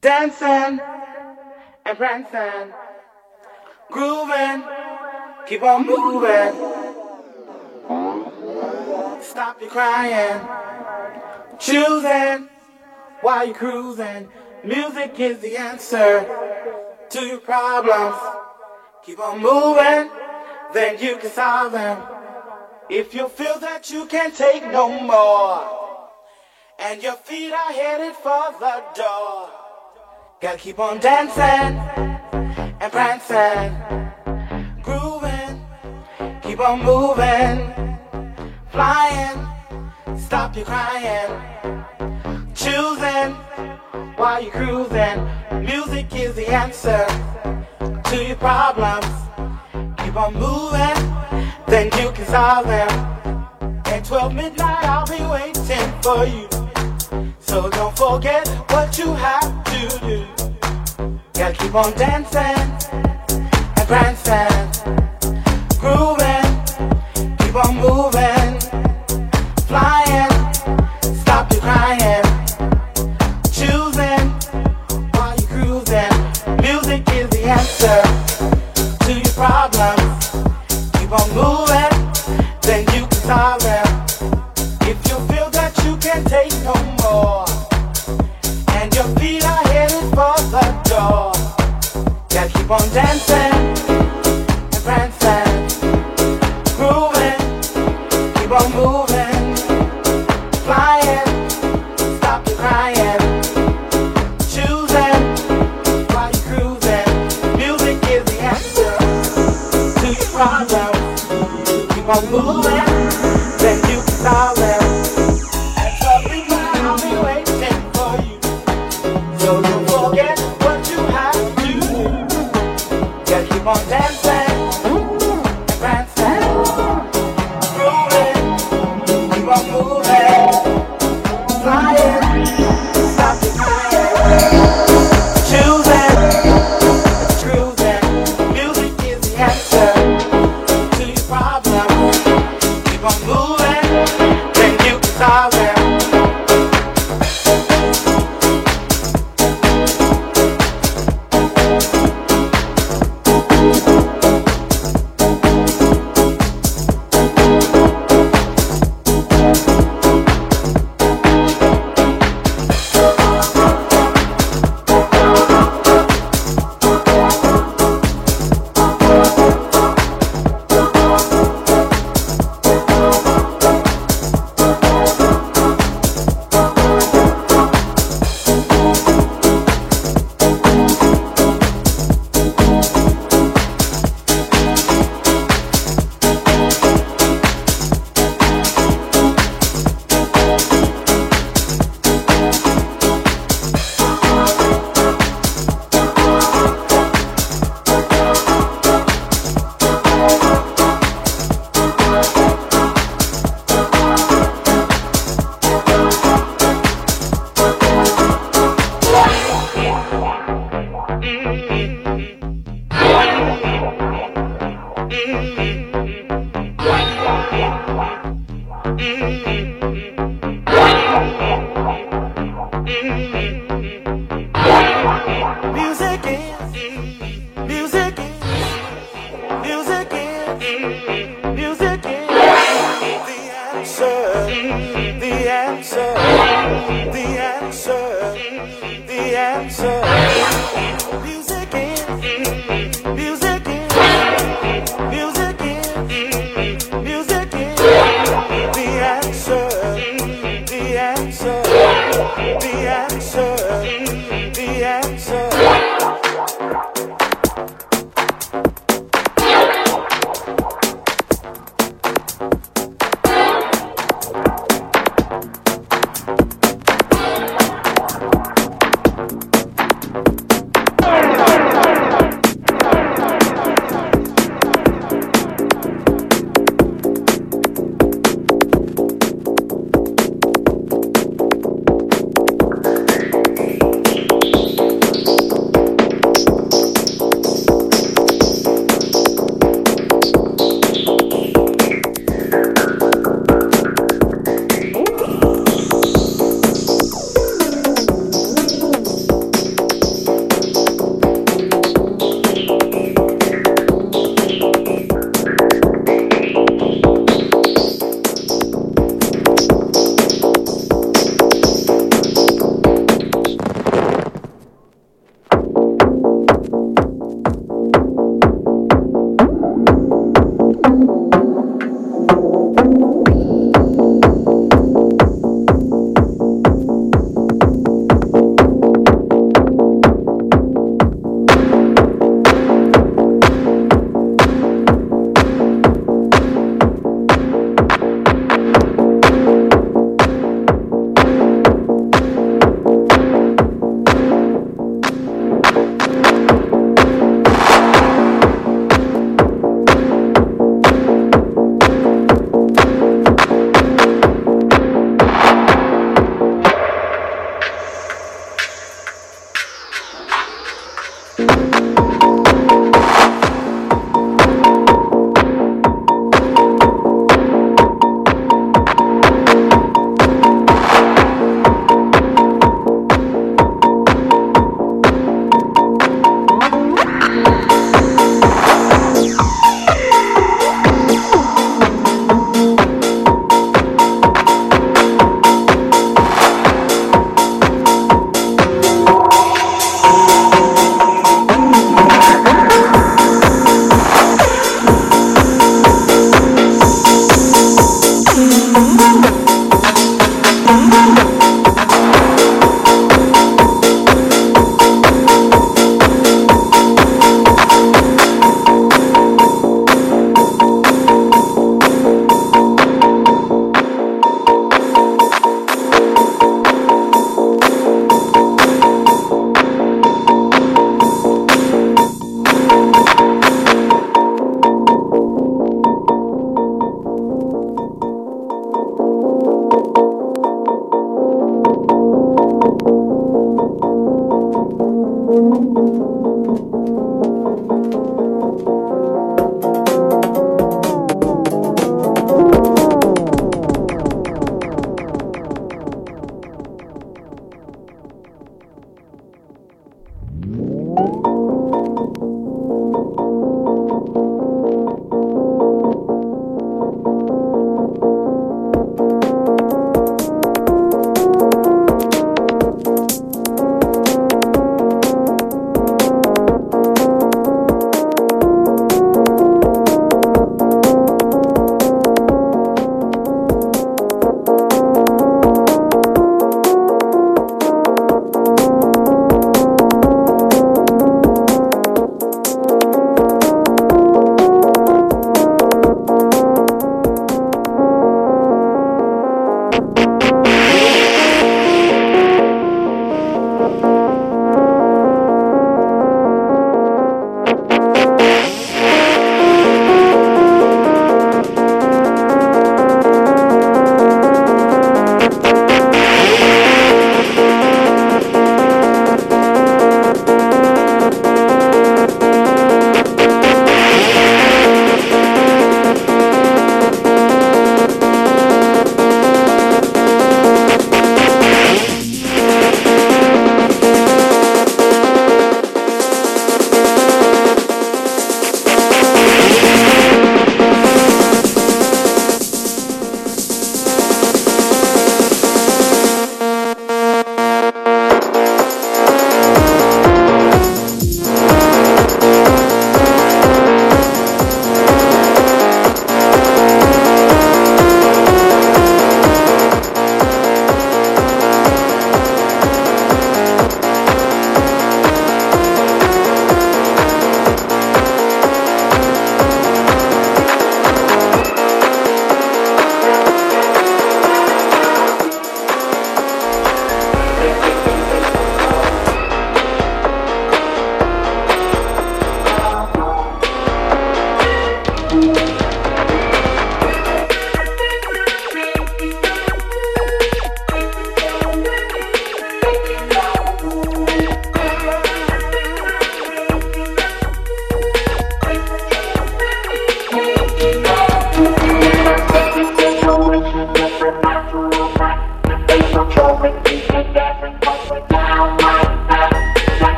Dancing and prancing, grooving, keep on moving. Stop your crying, choosing while you're cruising. Music is the answer to your problems. Keep on moving, then you can solve them. If you feel that you can't take no more, and your feet are headed for the door. Gotta keep on dancing and prancing, grooving, keep on moving, flying, stop your crying, choosing while you're cruising. Music is the answer to your problems. Keep on moving, then you can solve them. At 12 midnight, I'll be waiting for you. So don't forget what you have to do. Gotta keep on dancing and prancing, grooving, keep on moving,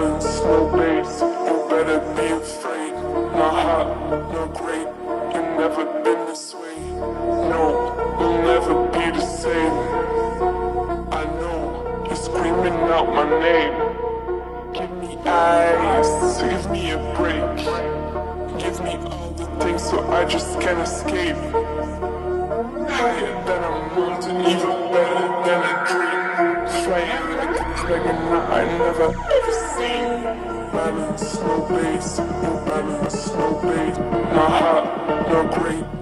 silence, no bass. You better be afraid. My heart, no great. You never been this way. No, you'll never be the same. I know you're screaming out my name. Give me eyes, give me a break. Give me all the things so I just can escape. Higher than a mountain, even better than a dream. Flying like a dragon, I never balance, no base, no balance, no base. My heart, you're great.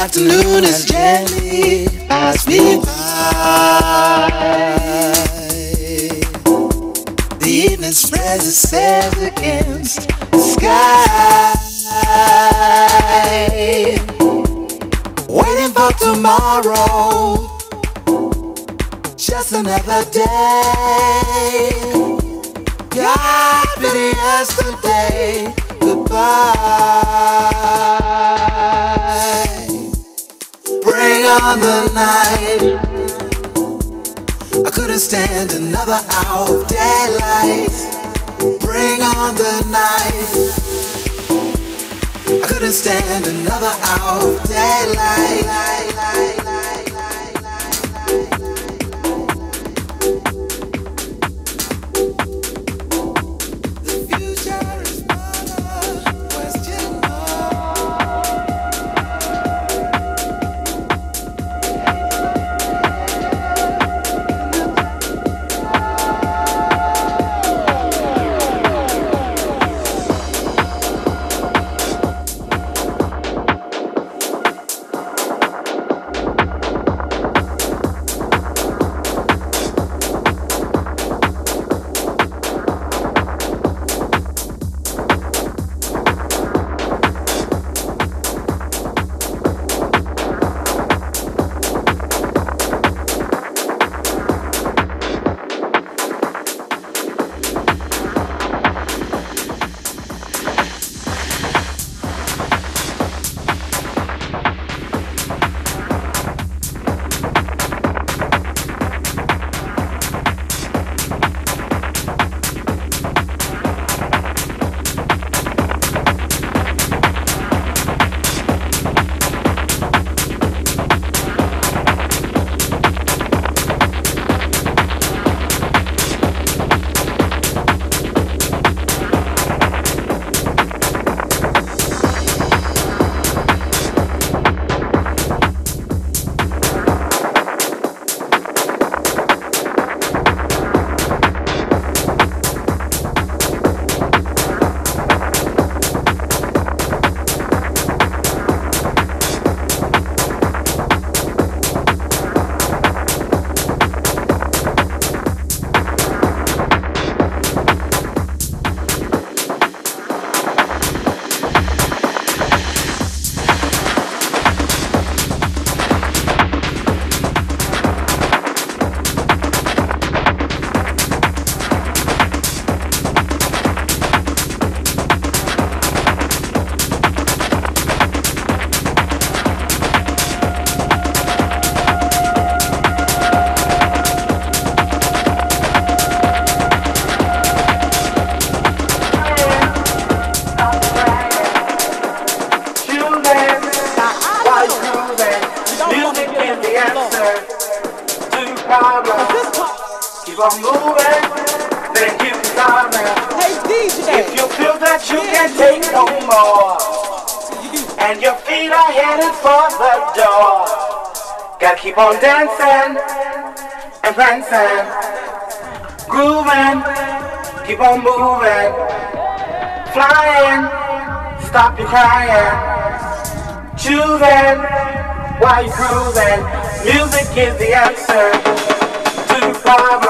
Afternoon has gently passed me by. The evening spreads its itself against the sky. Waiting for tomorrow. Just another day. God pity yesterday. Goodbye on the night. I couldn't stand another hour of daylight. Bring on the night. I couldn't stand another hour of daylight. On dancing and prancing, grooving, keep on moving, flying, stop your crying, choosing while you're cruising. Music is the answer to your problems.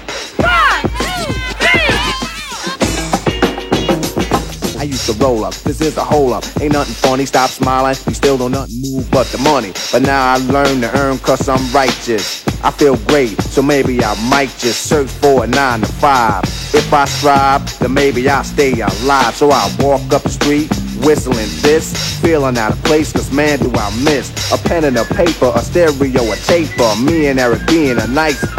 roll up. This is a hole up. Ain't nothing funny. Stop smiling. We still don't nothing move but the money. But now I learn to earn cause I'm righteous. I feel great, so maybe I might just search for a nine to five. If I strive, then maybe I'll stay alive. So I walk up the street, whistling this, feeling out of place, cause man do I miss a pen and a paper, a stereo, a taper, me and Eric being a nice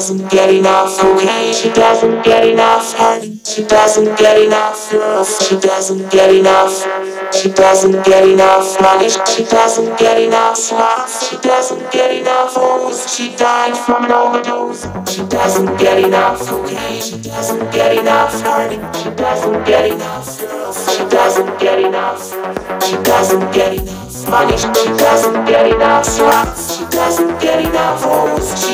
doesn't get enough, okay? She doesn't get enough, honey. She doesn't get enough love. She doesn't get enough. She doesn't get enough money. She doesn't get enough love. She doesn't get enough hoes. She died from an overdose. She doesn't get enough, okay? She doesn't get enough, honey. She doesn't get enough love. She doesn't get enough. She doesn't get enough money. She doesn't get enough love. She doesn't get enough hoes.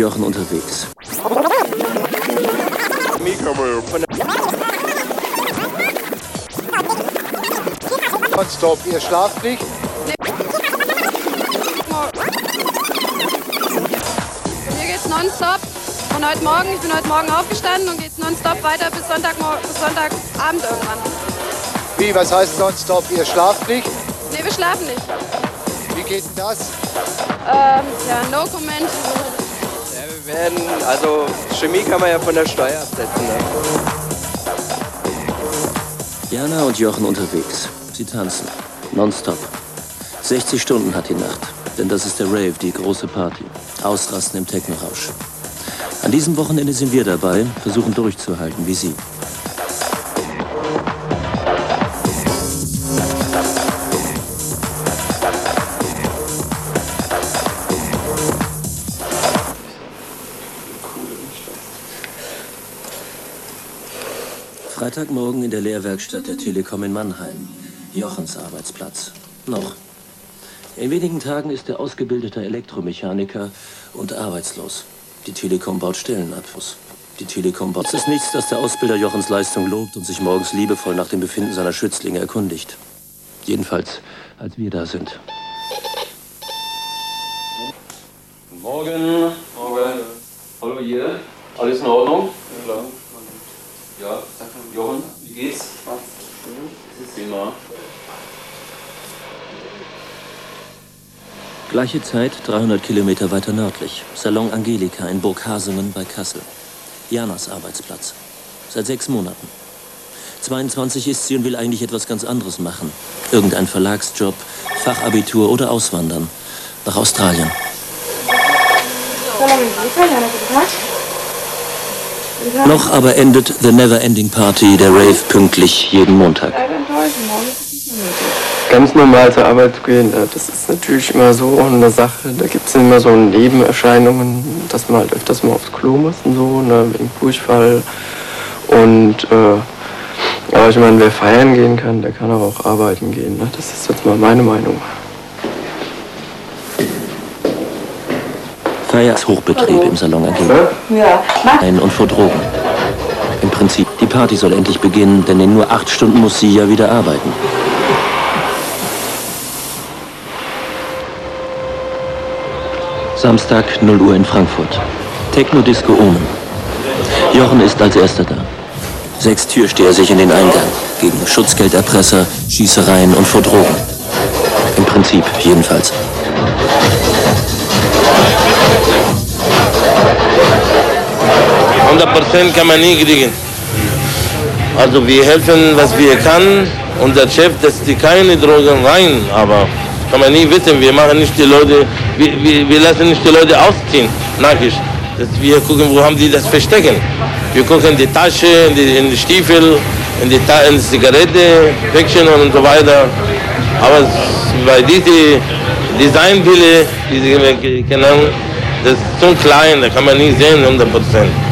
Jochen unterwegs. Nonstop, ihr schlaft nicht. Hier geht's nonstop. Und heute Morgen, ich bin heute Morgen aufgestanden und geht's nonstop weiter bis, bis Sonntagabend irgendwann. Wie, was heißt Nonstop, ihr schlaft nicht? Nee, wir schlafen nicht. Wie geht denn das? Ähm, ja, no comment. Werden, also Chemie kann man ja von der Steuer absetzen. Ne? Jana und Jochen unterwegs. Sie tanzen. Nonstop. 60 Stunden hat die Nacht. Denn das ist der Rave, die große Party. Ausrasten im Techno-Rausch. An diesem Wochenende sind wir dabei, versuchen durchzuhalten wie Sie. Freitagmorgen in der Lehrwerkstatt der Telekom in Mannheim. Jochens Arbeitsplatz. Noch. In wenigen Tagen ist er ausgebildeter Elektromechaniker und arbeitslos. Die Telekom baut Stellen ab. Die Telekom baut. Es ist nichts, dass der Ausbilder Jochens Leistung lobt und sich morgens liebevoll nach dem Befinden seiner Schützlinge erkundigt. Jedenfalls, als wir da sind. Morgen. Morgen. Hallo ihr. Alles in Ordnung? Ja, klar. Ja. Jochen, wie geht's? Prima. Gleiche Zeit, 300 Kilometer weiter nördlich. Salon Angelika in Burghasungen bei Kassel. Janas Arbeitsplatz. Seit sechs Monaten. 22 ist sie und will eigentlich etwas ganz anderes machen. Irgendein Verlagsjob, Fachabitur oder auswandern. Nach Australien. Noch aber endet The Never Ending Party, der Rave, pünktlich jeden Montag. Ganz normal zur Arbeit zu gehen, äh, das ist natürlich immer so eine Sache. Da gibt es immer so Nebenerscheinungen, dass man halt öfters mal aufs Klo muss und so, ne, wegen Durchfall. Und, äh, aber ich meine, wer feiern gehen kann, der kann auch arbeiten gehen. Ne? Das ist jetzt mal meine Meinung. Feier ist Hochbetrieb im Salon Angelika. Ja. Ein und vor Drogen. Im Prinzip, die Party soll endlich beginnen, denn in nur acht Stunden muss sie ja wieder arbeiten. Samstag, 0 Uhr in Frankfurt. Techno-Disco Omen. Jochen ist als erster da. Sechs Türsteher sich in den Eingang. Gegen Schutzgelderpresser, Schießereien und vor Drogen. Im Prinzip, jedenfalls. Prozent kann man nie kriegen. Also wir helfen, was wir können. Unser Chef, dass die keine Drogen rein, aber kann man nie wissen. Wir machen nicht die Leute, wir, wir, wir lassen nicht die Leute ausziehen, nackig. Dass wir gucken, wo haben die das verstecken. Wir gucken in die Tasche, in die, in die Stiefel, in die, Ta in die Zigarette, Päckchen und so weiter. Aber bei diesen Designpille, die sie kennen, das ist zu klein, da kann man nie sehen, 100 Prozent.